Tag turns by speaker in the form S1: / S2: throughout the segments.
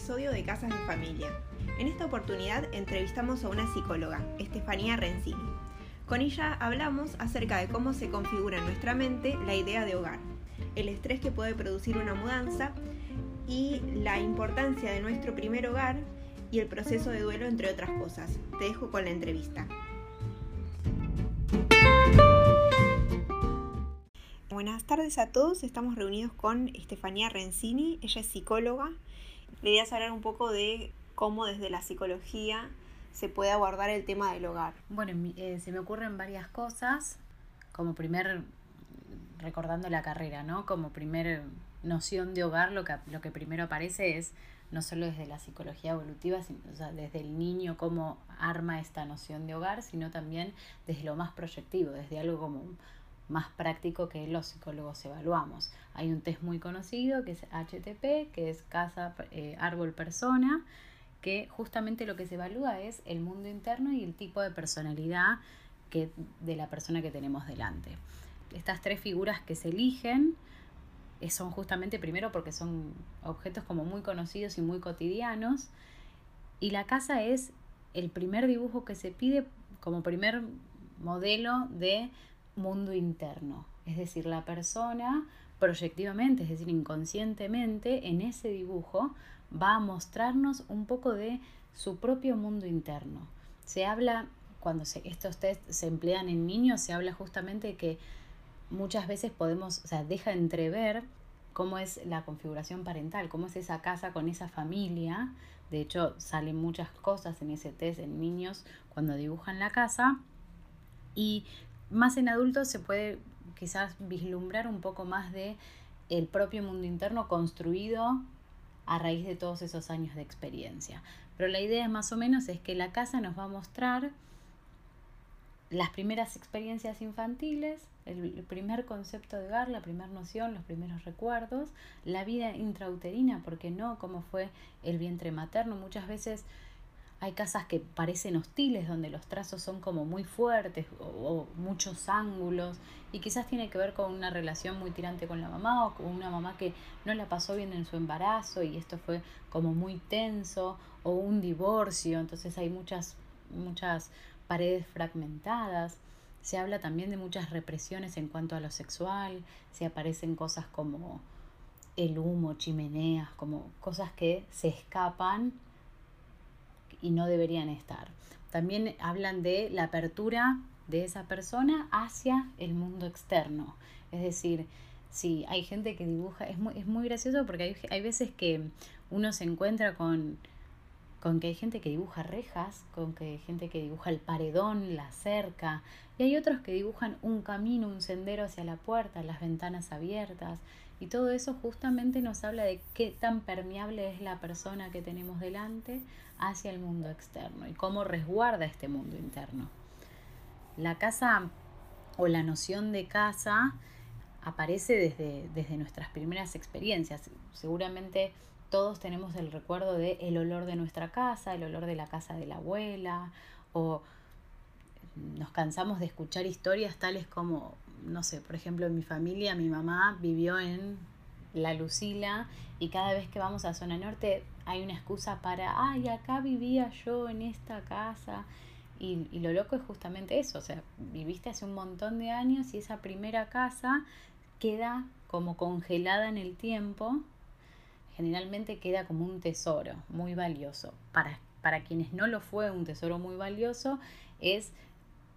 S1: episodio de Casas de Familia. En esta oportunidad entrevistamos a una psicóloga, Estefanía Renzini. Con ella hablamos acerca de cómo se configura en nuestra mente la idea de hogar, el estrés que puede producir una mudanza y la importancia de nuestro primer hogar y el proceso de duelo, entre otras cosas. Te dejo con la entrevista. Buenas tardes a todos, estamos reunidos con Estefanía Renzini, ella es psicóloga. Le idea hablar un poco de cómo desde la psicología se puede abordar el tema del hogar.
S2: Bueno, eh, se me ocurren varias cosas, como primer, recordando la carrera, ¿no? Como primer noción de hogar, lo que, lo que primero aparece es no solo desde la psicología evolutiva, sino, desde el niño cómo arma esta noción de hogar, sino también desde lo más proyectivo, desde algo como más práctico que los psicólogos evaluamos. Hay un test muy conocido que es HTP, que es casa, eh, árbol, persona, que justamente lo que se evalúa es el mundo interno y el tipo de personalidad que, de la persona que tenemos delante. Estas tres figuras que se eligen eh, son justamente primero porque son objetos como muy conocidos y muy cotidianos y la casa es el primer dibujo que se pide como primer modelo de mundo interno, es decir, la persona proyectivamente, es decir, inconscientemente, en ese dibujo va a mostrarnos un poco de su propio mundo interno. Se habla, cuando estos test se emplean en niños, se habla justamente de que muchas veces podemos, o sea, deja entrever cómo es la configuración parental, cómo es esa casa con esa familia. De hecho, salen muchas cosas en ese test en niños cuando dibujan la casa. Y más en adultos se puede quizás vislumbrar un poco más de el propio mundo interno construido a raíz de todos esos años de experiencia. Pero la idea más o menos es que la casa nos va a mostrar las primeras experiencias infantiles, el primer concepto de hogar, la primera noción, los primeros recuerdos, la vida intrauterina, porque no, como fue el vientre materno. Muchas veces hay casas que parecen hostiles, donde los trazos son como muy fuertes o, muchos ángulos y quizás tiene que ver con una relación muy tirante con la mamá o con una mamá que no la pasó bien en su embarazo y esto fue como muy tenso o un divorcio, entonces hay muchas, muchas paredes fragmentadas. Se habla también de muchas represiones en cuanto a lo sexual, se aparecen cosas como el humo, chimeneas, como cosas que se escapan y no deberían estar. También hablan de la apertura de esa persona hacia el mundo externo. Es decir, si hay gente que dibuja, es muy, es muy gracioso porque hay, hay veces que uno se encuentra con, con que hay gente que dibuja rejas, con que hay gente que dibuja el paredón, la cerca, y hay otros que dibujan un camino, un sendero hacia la puerta, las ventanas abiertas, y todo eso justamente nos habla de qué tan permeable es la persona que tenemos delante hacia el mundo externo y cómo resguarda este mundo interno. La casa o la noción de casa aparece desde, desde nuestras primeras experiencias. Seguramente todos tenemos el recuerdo de el olor de nuestra casa, el olor de la casa de la abuela, o nos cansamos de escuchar historias tales como no sé, por ejemplo, en mi familia, mi mamá vivió en La Lucila y cada vez que vamos a zona norte hay una excusa para, ay, acá vivía yo en esta casa. Y, y lo loco es justamente eso, o sea, viviste hace un montón de años y esa primera casa queda como congelada en el tiempo, generalmente queda como un tesoro muy valioso. Para, para quienes no lo fue un tesoro muy valioso, es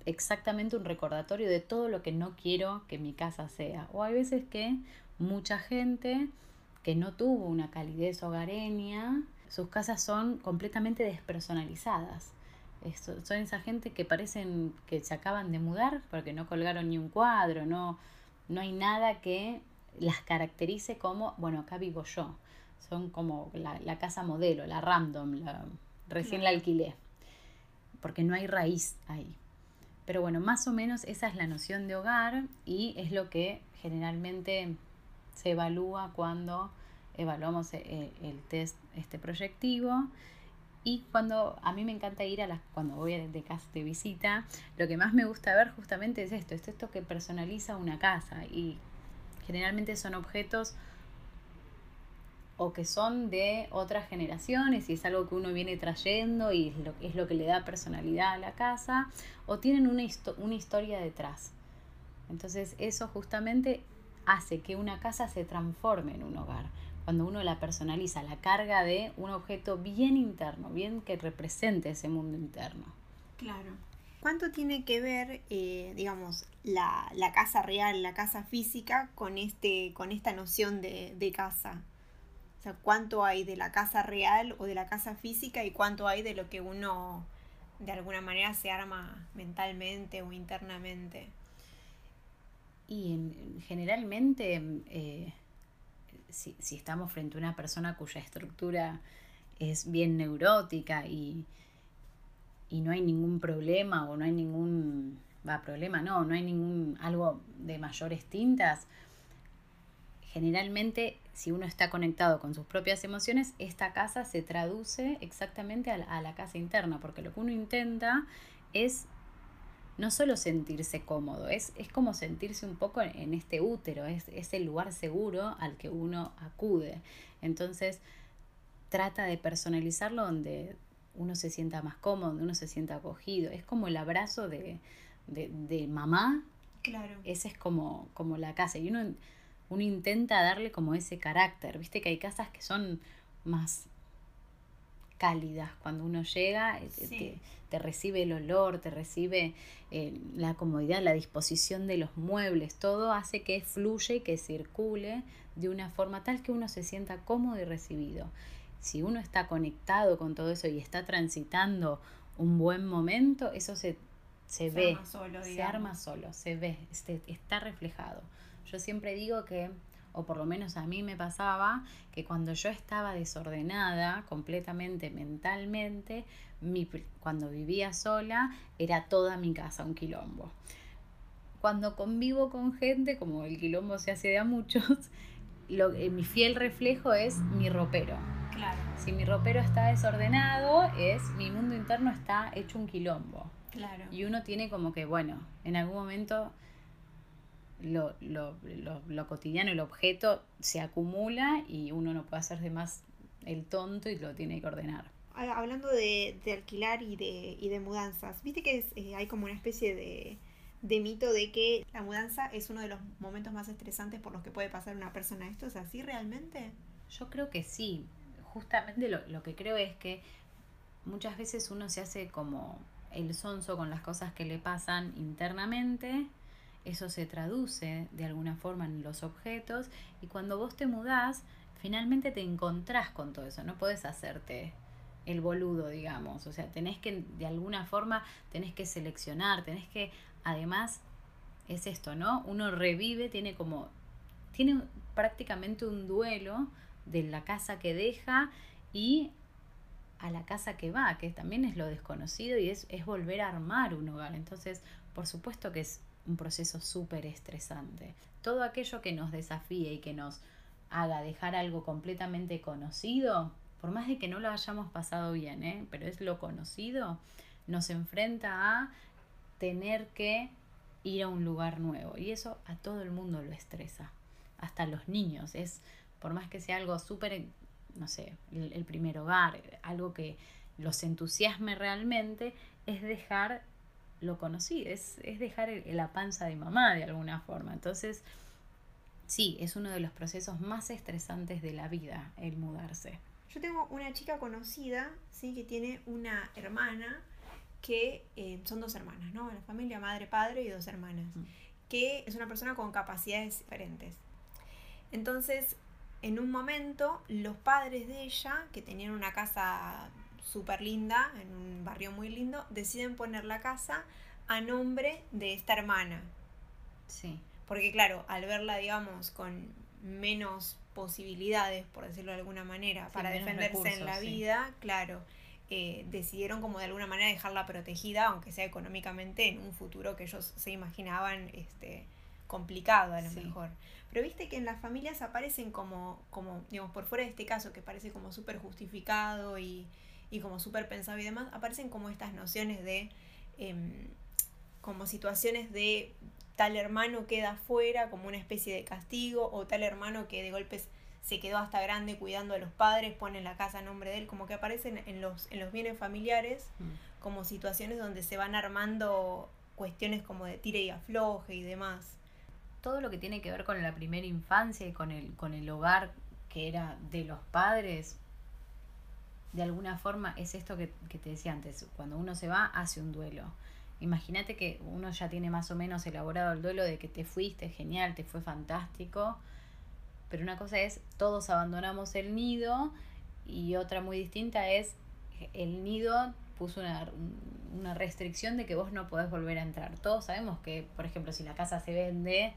S2: exactamente un recordatorio de todo lo que no quiero que mi casa sea. O hay veces que mucha gente que no tuvo una calidez hogareña, sus casas son completamente despersonalizadas. son esa gente que parecen que se acaban de mudar porque no colgaron ni un cuadro, no, no hay nada que las caracterice como, bueno, acá vivo yo. Son como la, casa modelo, la random, la, recién la alquilé. Porque no hay raíz ahí. Pero bueno, más o menos esa es la noción de hogar y es lo que generalmente se evalúa cuando evaluamos eh, el, test este proyectivo. Y cuando a mí me encanta ir a las, cuando voy de casa de visita, lo que más me gusta ver justamente es esto, es esto que personaliza una casa. Y generalmente son objetos o que son de otras generaciones y es algo que uno viene trayendo y es lo, es lo que le da personalidad a la casa, o tienen una, una historia detrás. Entonces eso justamente hace que una casa se transforme en un hogar. Cuando uno la personaliza, la carga de un objeto bien interno, bien que represente ese mundo interno.
S1: Claro. ¿Cuánto tiene que ver, eh, digamos, la, casa real, la casa física con, este, con esta noción de, de casa? O sea, ¿cuánto hay de la casa real o de la casa física y cuánto hay de lo que uno de alguna manera se arma mentalmente o internamente?
S2: Y generalmente, eh, si, estamos frente a una persona cuya estructura es bien neurótica y, y no hay ningún problema o no hay ningún, va, problema no, no hay ningún algo de mayores tintas, generalmente si uno está conectado con sus propias emociones, esta casa se traduce exactamente a la, a la casa interna, porque lo que uno intenta es no solo sentirse cómodo, es, es como sentirse un poco en, este útero, es, es, el lugar seguro al que uno acude. Entonces, trata de personalizarlo donde uno se sienta más cómodo, donde uno se sienta acogido. Es como el abrazo de, de, mamá.
S1: Claro.
S2: Ese es como, como la casa. Y uno, uno intenta darle como ese carácter. Viste que hay casas que son más cálidas. Cuando uno llega, eh, te, recibe el olor, te recibe eh, la comodidad, la disposición de los muebles, todo hace que fluya y que circule de una forma tal que uno se sienta cómodo y recibido. Si uno está conectado con todo eso y está transitando un buen momento, eso se, se, ve, se arma solo, se ve, este, está reflejado. Yo siempre digo que o por lo menos a mí me pasaba, que cuando yo estaba desordenada completamente mentalmente, mi, cuando vivía sola, era toda mi casa un quilombo. Cuando convivo con gente, como el quilombo se hace de a muchos, lo, eh, mi fiel reflejo es mi ropero.
S1: Claro.
S2: Si mi ropero está desordenado, es mi mundo interno está hecho un quilombo.
S1: Claro.
S2: Y uno tiene como que, bueno, en algún momento lo, lo, lo, lo, cotidiano, el objeto se acumula y uno no puede hacer de más el tonto y lo tiene que ordenar.
S1: Hablando de, de alquilar y de, y de mudanzas, viste que es, eh, hay como una especie de, de mito de que la mudanza es uno de los momentos más estresantes por los que puede pasar una persona. ¿Esto es así realmente?
S2: Yo creo que sí. Justamente lo, lo que creo es que muchas veces uno se hace como el sonso con las cosas que le pasan internamente eso se traduce de alguna forma en los objetos y cuando vos te mudás, finalmente te encontrás con todo eso, no puedes hacerte el boludo, digamos, o sea, tenés que, de alguna forma, tenés que seleccionar, tenés que, además, es esto, ¿no? Uno revive, tiene como, tiene prácticamente un duelo de la casa que deja y a la casa que va, que también es lo desconocido y es, es volver a armar un hogar. Entonces, por supuesto que es un proceso súper estresante. Todo aquello que nos desafíe y que nos haga dejar algo completamente conocido, por más de que no lo hayamos pasado bien, ¿eh? pero es lo conocido, nos enfrenta a tener que ir a un lugar nuevo. Y eso a todo el mundo lo estresa, hasta los niños. Es, por más que sea algo súper, no sé, el primer hogar, algo que los entusiasme realmente, es dejar lo conocí, es, es dejar la panza de mamá de alguna forma. Entonces, sí, es uno de los procesos más estresantes de la vida el mudarse.
S1: Yo tengo una chica conocida, sí, que tiene una hermana que eh, son dos hermanas, ¿no? La familia, madre, padre y dos hermanas, mm. que es una persona con capacidades diferentes. Entonces, en un momento, los padres de ella, que tenían una casa súper linda, en un barrio muy lindo, deciden poner la casa a nombre de esta hermana.
S2: Sí.
S1: Porque claro, al verla, digamos, con menos posibilidades, por decirlo de alguna manera, para defenderse en la vida, claro, eh, decidieron como de alguna manera dejarla protegida, aunque sea económicamente, en un futuro que ellos se imaginaban este, complicado a lo mejor. Pero viste que en las familias aparecen como, como, digamos, por fuera de este caso, que parece como súper justificado y, y como súper pensado y demás, aparecen como estas nociones de, em, como situaciones de tal hermano queda fuera como una especie de castigo o tal hermano que de golpes se quedó hasta grande cuidando a los padres, pone la casa a nombre de él, como que aparecen en los, en los bienes familiares
S2: Mm.
S1: como situaciones donde se van armando cuestiones como de tire y afloje y demás.
S2: Todo lo que tiene que ver con la primera infancia y con el, con el hogar que era de los padres, de alguna forma es esto que, que te decía antes, cuando uno se va hace un duelo. Imagínate que uno ya tiene más o menos elaborado el duelo de que te fuiste, genial, te fue fantástico, pero una cosa es todos abandonamos el nido y otra muy distinta es el nido puso una, una restricción de que vos no podés volver a entrar. Todos sabemos que, por ejemplo, si la casa se vende,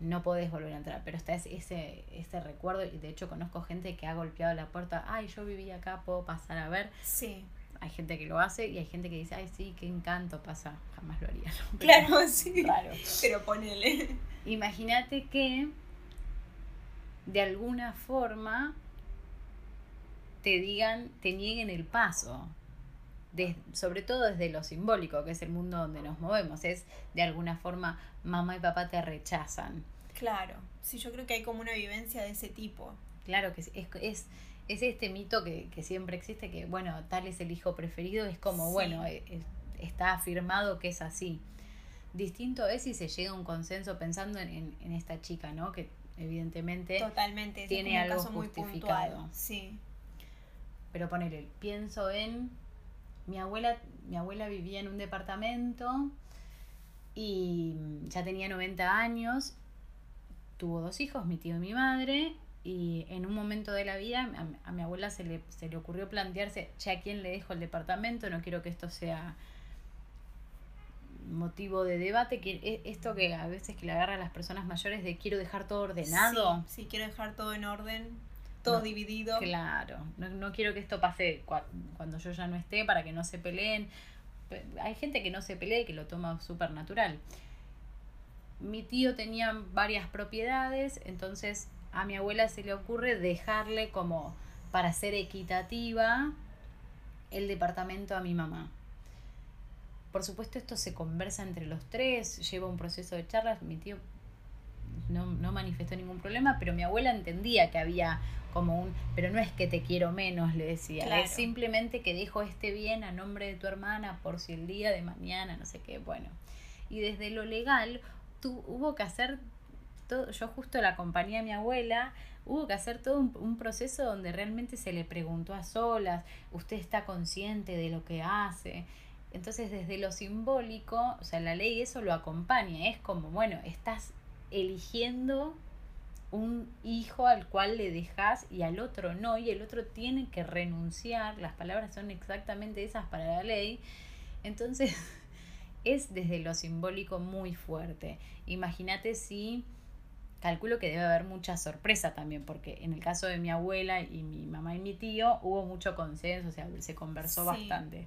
S2: no podés volver a entrar, pero está ese, ese, recuerdo y de hecho conozco gente que ha golpeado la puerta, ay, yo viví acá, puedo pasar a ver.
S1: Sí.
S2: Hay gente que lo hace y hay gente que dice, ay, sí, qué encanto pasa, jamás lo haría. ¿no? Pero-
S1: Claro, sí.
S2: Raro.
S1: Pero ponele.
S2: Imagínate que de alguna forma te digan, te nieguen el paso. Sobre todo desde lo simbólico, que es el mundo donde nos movemos. Es de alguna forma, mamá y papá te rechazan.
S1: Claro. Sí, yo creo que hay como una vivencia de ese tipo.
S2: Claro que es, es, es, es este mito que, que siempre existe, que bueno, tal es el hijo preferido, es como,
S1: Sí.
S2: bueno, eh, está afirmado que es así. Distinto es si se llega a un consenso pensando en, en, en esta chica, ¿no? Que evidentemente
S1: Totalmente.
S2: tiene algo
S1: caso muy
S2: justificado.
S1: puntual. Sí.
S2: Pero ponele, pienso en mi abuela, mi abuela vivía en un departamento y ya tenía 90 años, tuvo dos hijos, mi tío y mi madre, y en un momento de la vida a, mi abuela se le, se le ocurrió plantearse, che, ¿a quién le dejo el departamento? No quiero que esto sea motivo de debate, que e- esto que a veces que le agarra a las personas mayores de quiero dejar todo ordenado.
S1: Sí, sí, quiero dejar todo en orden, todo
S2: No,
S1: dividido.
S2: Claro, no, no quiero que esto pase cua- cuando yo ya no esté para que no se peleen. Pe- Hay gente que no se pelee, que lo toma súper natural. Mi tío tenía varias propiedades, entonces a mi abuela se le ocurre dejarle como para ser equitativa el departamento a mi mamá. Por supuesto esto se conversa entre los tres, lleva un proceso de charlas, mi tío no, no manifestó ningún problema, pero mi abuela entendía que había como un, pero no es que te quiero menos, le decía,
S1: Claro.
S2: es simplemente que dejo este bien a nombre de tu hermana por si el día de mañana, no sé qué, bueno. Y desde lo legal, tú, hubo que hacer todo, yo justo la acompañé a mi abuela, hubo que hacer todo un, un proceso donde realmente se le preguntó a solas, usted está consciente de lo que hace. Entonces, desde lo simbólico, o sea, la ley eso lo acompaña, es como, bueno, estás eligiendo un hijo al cual le dejas y al otro no, y el otro tiene que renunciar, las palabras son exactamente esas para la ley, entonces es desde lo simbólico muy fuerte. Imagínate si, calculo que debe haber mucha sorpresa también, porque en el caso de mi abuela y mi mamá y mi tío hubo mucho consenso, o sea, se conversó
S1: Sí.
S2: bastante,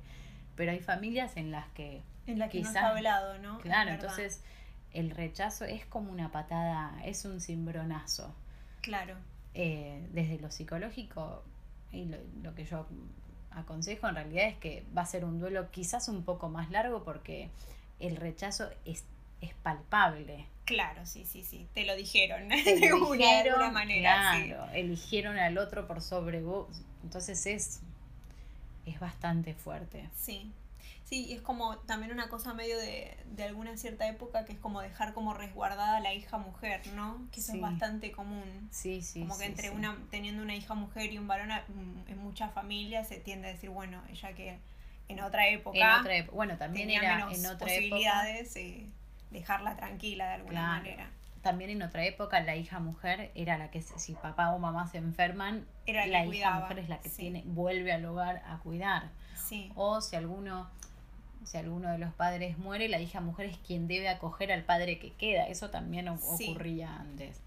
S2: pero hay familias en las que
S1: En la que no
S2: Quizás-
S1: está hablado, ¿no?
S2: Claro,
S1: verdad.
S2: El rechazo es como una patada, es un cimbronazo.
S1: Claro.
S2: Eh, desde lo psicológico, y lo, lo que yo aconsejo en realidad es que va a ser un duelo quizás un poco más largo porque el rechazo es, es palpable.
S1: Claro, sí, sí, sí. Te lo dijeron.
S2: Te
S1: de
S2: lo
S1: una, de
S2: dijeron,
S1: alguna manera. sí.
S2: claro, eligieron al otro por sobre vos. Entonces es, es bastante fuerte.
S1: Sí. Sí, es como también una cosa medio de, de alguna cierta época que es como dejar como resguardada a la hija mujer, ¿no? Que eso
S2: Sí.
S1: es bastante común.
S2: Sí, sí.
S1: como que
S2: sí,
S1: entre
S2: sí.
S1: una, teniendo una hija mujer y un varón mm, en muchas familias se tiende a decir, bueno, ella que en otra época
S2: En otra época, bueno, también
S1: tenía
S2: era
S1: menos
S2: en otra época.
S1: posibilidades, eh, dejarla tranquila de alguna
S2: Claro.
S1: manera.
S2: También en otra época la hija mujer era la que si papá o mamá se enferman,
S1: Era la
S2: hija mujer es la que tiene vuelve al hogar a cuidar.
S1: Sí,
S2: O si alguno si alguno de los padres muere, la hija mujer es quien debe acoger al padre que queda. Eso también
S1: Sí.
S2: ocurría antes.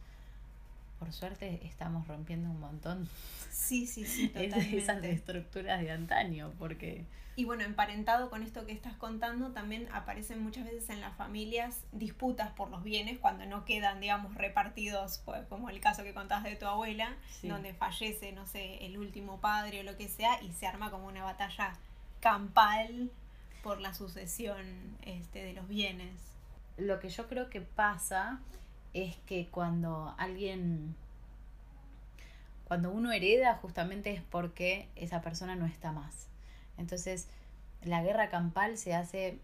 S2: Por suerte estamos rompiendo un montón
S1: sí, sí, sí,
S2: de esas
S1: totalmente.
S2: estructuras de antaño, porque
S1: Y bueno, emparentado con esto que estás contando, también aparecen muchas veces en las familias disputas por los bienes cuando no quedan, digamos, repartidos, pues, como el caso que contabas de tu abuela,
S2: Sí.
S1: donde fallece, no sé, el último padre o lo que sea, y se arma como una batalla campal por la sucesión este, de los bienes.
S2: lo que yo creo que pasa es que cuando alguien cuando uno hereda justamente es porque esa persona no está más. Entonces, la guerra campal se hace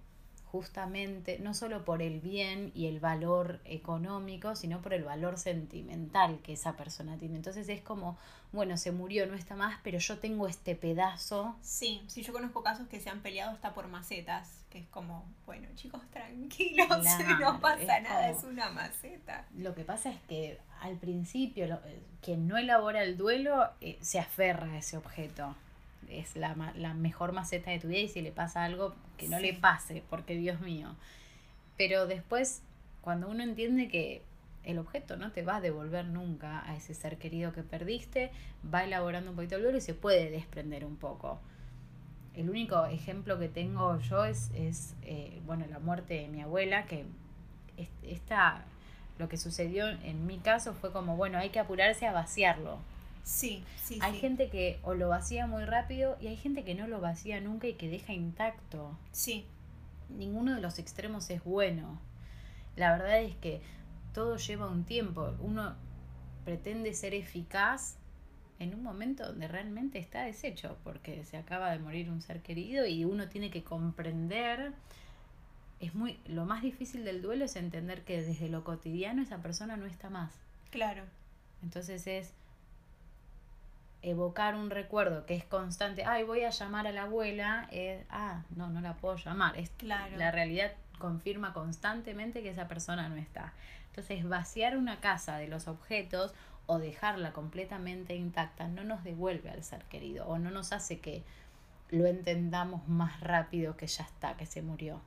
S2: justamente no solo por el bien y el valor económico, sino por el valor sentimental que esa persona tiene. Entonces es como, bueno, se murió, no está más, pero yo tengo este pedazo.
S1: Sí, sí, yo conozco casos que se han peleado hasta por macetas, que es como, bueno, chicos, tranquilos, no pasa nada, es una maceta.
S2: Lo que pasa es que al principio, eh, quien no elabora el duelo eh, se aferra a ese objeto es la, la, mejor maceta de tu vida y si le pasa algo, que no le pase, porque Dios mío. Pero después, cuando uno entiende que el objeto no te va a devolver nunca a ese ser querido que perdiste, va elaborando un poquito el duelo y se puede desprender un poco. El único ejemplo que tengo yo es, es eh, bueno, la muerte de mi abuela, que esta, lo que sucedió en mi caso fue como, bueno, hay que apurarse a vaciarlo
S1: Sí, sí.
S2: Hay gente que o lo vacía muy rápido y hay gente que no lo vacía nunca y que deja intacto.
S1: Sí.
S2: Ninguno de los extremos es bueno. La verdad es que todo lleva un tiempo. Uno pretende ser eficaz en un momento donde realmente está deshecho, porque se acaba de morir un ser querido y uno tiene que comprender. Es muy, lo más difícil del duelo es entender que desde lo cotidiano esa persona no está más.
S1: Claro.
S2: Entonces es evocar un recuerdo que es constante, ay, voy a llamar a la abuela, ah, no, no la puedo llamar. Es,
S1: claro.
S2: La realidad confirma constantemente que esa persona no está. Entonces, vaciar una casa de los objetos o dejarla completamente intacta no nos devuelve al ser querido o no nos hace que lo entendamos más rápido que ya está, que se murió.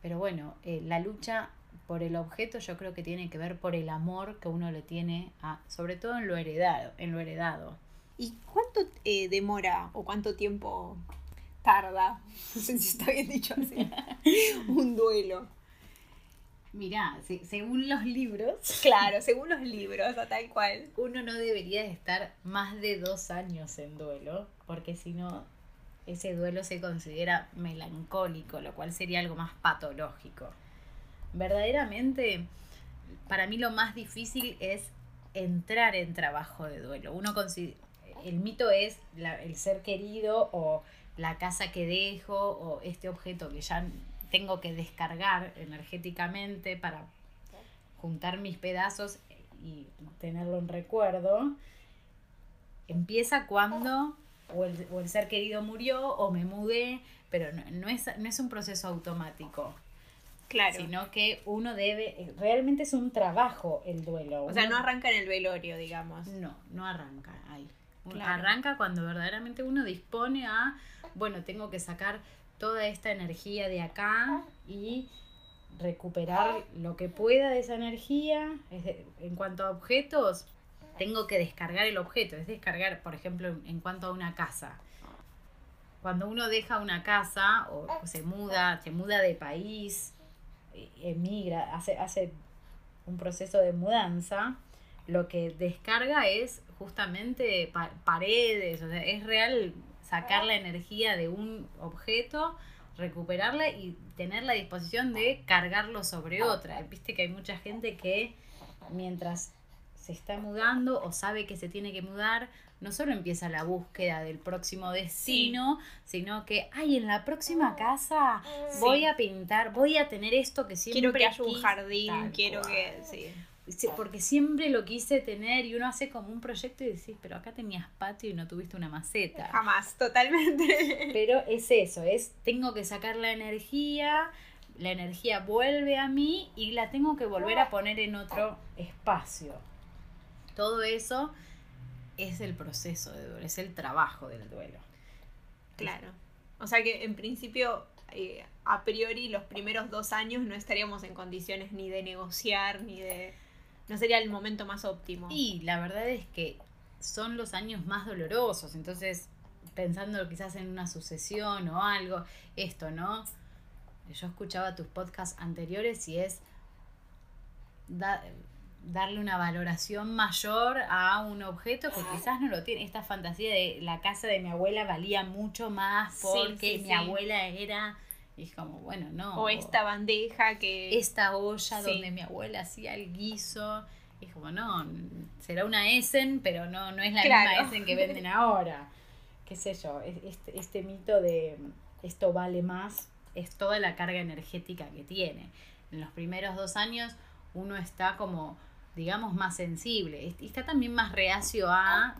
S2: Pero bueno, eh, la lucha por el objeto yo creo que tiene que ver por el amor que uno le tiene a, sobre todo en lo heredado, en lo heredado.
S1: ¿Y cuánto eh, demora o cuánto tiempo tarda? No sé si está bien dicho así. un duelo.
S2: Mirá, según los libros.
S1: Claro, según los libros, a tal cual.
S2: Uno no debería estar más de dos años en duelo, porque si no, ese duelo se considera melancólico, lo cual sería algo más patológico verdaderamente, para mí lo más difícil es entrar en trabajo de duelo. Uno el mito es el ser querido o la casa que dejo o este objeto que ya tengo que descargar energéticamente para juntar mis pedazos y tenerlo en recuerdo. Empieza cuando o el, ser querido murió o me mudé, pero no, es, no es un proceso automático.
S1: Claro.
S2: Sino que uno debe, realmente es un trabajo el duelo.
S1: O sea, no arranca en el velorio, digamos.
S2: No, no arranca ahí. Arranca cuando verdaderamente uno dispone a, bueno, tengo que sacar toda esta energía de acá y recuperar lo que pueda de esa energía. en cuanto a objetos, tengo que descargar el objeto, es descargar, por ejemplo, en cuanto a una casa. Cuando uno deja una casa o se muda, se muda de país, emigra, hace, hace un proceso de mudanza, lo que descarga es justamente paredes, o sea, es real sacar la energía de un objeto, recuperarla y tener la disposición de cargarlo sobre otra. Viste que hay mucha gente que mientras se está mudando o sabe que se tiene que mudar, no solo empieza la búsqueda del próximo destino, sino que, ay, en la próxima casa voy a pintar, voy a tener esto que siempre
S1: quiero que haya un jardín, quiero que
S2: sí. Porque siempre lo quise tener y uno hace como un proyecto y decís, pero acá tenías patio y no tuviste una maceta.
S1: Jamás, totalmente.
S2: Pero es eso, es tengo que sacar la energía, la energía vuelve a mí y la tengo que volver a poner en otro espacio. Todo eso es el proceso de duelo, es el trabajo del duelo.
S1: Claro. O sea que en principio, eh, a priori, los primeros dos años no estaríamos en condiciones ni de negociar, ni de... No sería el momento más óptimo.
S2: Y la verdad es que son los años más dolorosos, entonces pensando quizás en una sucesión o algo, esto, ¿no? Yo escuchaba tus podcasts anteriores y es darle una valoración mayor a un objeto que quizás no lo tiene. Esta fantasía de la casa de mi abuela valía mucho más porque mi abuela era... Y es como, bueno, no.
S1: O esta bandeja que...
S2: Esta olla donde mi abuela hacía el guiso. es como, no, será una Essen, pero no, no es la misma Essen que venden ahora. Qué sé yo, este, este mito de esto vale más es toda la carga energética que tiene. En los primeros dos años uno está como, digamos, más sensible y está también más reacio a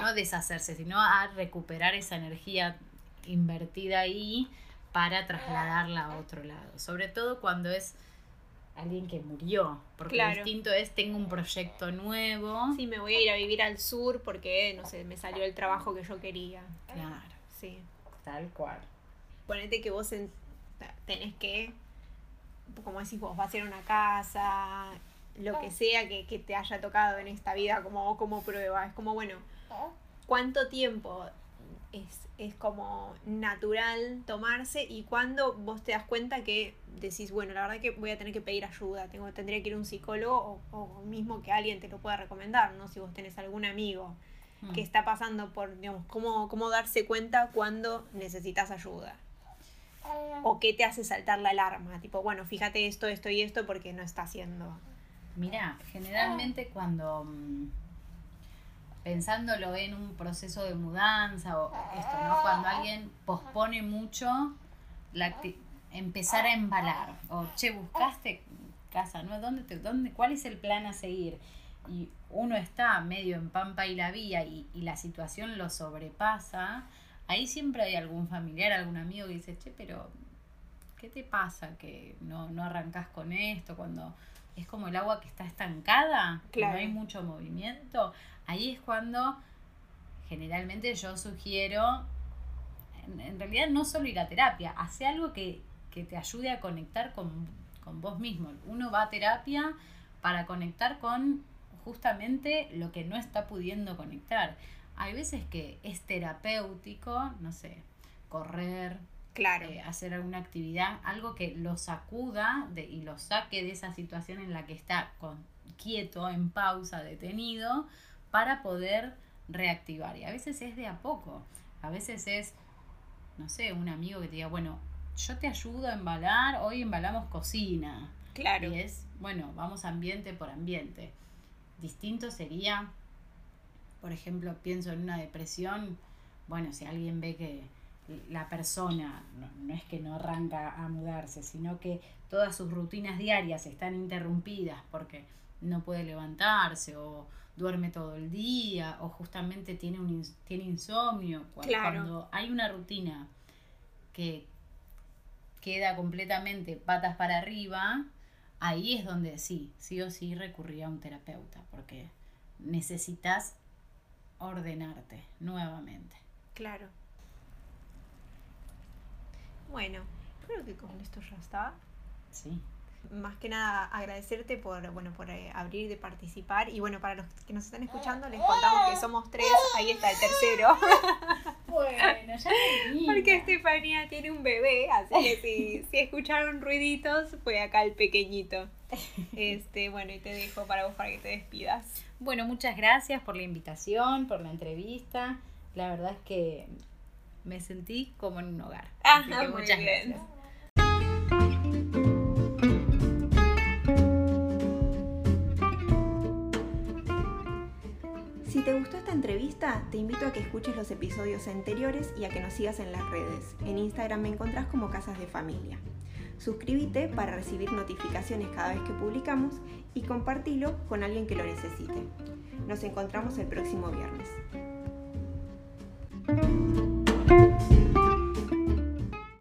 S2: no deshacerse, sino a recuperar esa energía invertida ahí para trasladarla a otro lado. Sobre todo cuando es alguien que murió, porque lo distinto es tengo un proyecto nuevo.
S1: Sí, me voy a ir a vivir al sur porque, no sé, me salió el trabajo que yo quería.
S2: Claro.
S1: Sí.
S2: Tal cual.
S1: Ponete que vos tenés que, como decís vos, vas a ir a una casa, lo que sea que, que, te haya tocado en esta vida como, como prueba. Es como, bueno, ¿cuánto tiempo es es como natural tomarse y cuando vos te das cuenta que decís, bueno, la verdad que voy a tener que pedir ayuda, tengo, tendría que ir a un psicólogo o, mismo que alguien te lo pueda recomendar, ¿no? Si vos tenés algún amigo que mm. está pasando por, digamos, cómo, cómo darse cuenta cuando necesitas ayuda. O qué te hace saltar la alarma, tipo, bueno, fíjate esto, esto y esto porque no está haciendo.
S2: Mira, generalmente cuando mm, pensándolo en un proceso de mudanza o esto, ¿no? Cuando alguien pospone mucho la empezar a embalar o che, buscaste casa, ¿no? ¿Dónde te, dónde, ¿Cuál es el plan a seguir? Y uno está medio en pampa y la vía y, y la situación lo sobrepasa, ahí siempre hay algún familiar, algún amigo que dice, che, pero ¿qué te pasa que no, no arrancas con esto? Cuando es como el agua que está estancada, que no hay mucho movimiento. Ahí es cuando generalmente yo sugiero, en, realidad no solo ir a terapia, hace algo que, te ayude a conectar con, con vos mismo. Uno va a terapia para conectar con justamente lo que no está pudiendo conectar. Hay veces que es terapéutico, no sé, correr,
S1: Claro.
S2: Eh, hacer alguna actividad, algo que lo sacuda de, y lo saque de esa situación en la que está con, quieto, en pausa, detenido, para poder reactivar. Y a veces es de a poco, a veces es, no sé, un amigo que te diga, bueno, yo te ayudo a embalar, hoy embalamos cocina.
S1: Claro.
S2: Y es, bueno, vamos ambiente por ambiente. Distinto sería, por ejemplo, pienso en una depresión, bueno, si alguien ve que la persona no, es que no arranca a mudarse, sino que todas sus rutinas diarias están interrumpidas porque no puede levantarse o duerme todo el día o justamente tiene, un, tiene insomnio. Cuando hay una rutina que queda completamente patas para arriba, ahí es donde sí, sí o sí recurría a un terapeuta porque necesitas ordenarte nuevamente.
S1: Claro. Bueno, creo que con esto ya está.
S2: Sí.
S1: Más que nada agradecerte por, bueno, por eh, abrir de participar. Y bueno, para los que nos están escuchando, les contamos que somos tres. Ahí está el tercero.
S2: Bueno, ya
S1: Porque Estefanía tiene un bebé, así que si, si escucharon ruiditos, fue acá el pequeñito. Este, bueno, y te dejo para vos para que te despidas.
S2: Bueno, muchas gracias por la invitación, por la entrevista. La verdad es que me sentí como en un hogar.
S1: Así que muchas gracias. Si te gustó esta entrevista, te invito a que escuches los episodios anteriores y a que nos sigas en las redes. En Instagram me encontrás como Casas de Familia. Suscríbete para recibir notificaciones cada vez que publicamos y compartilo con alguien que lo necesite. Nos encontramos el próximo viernes.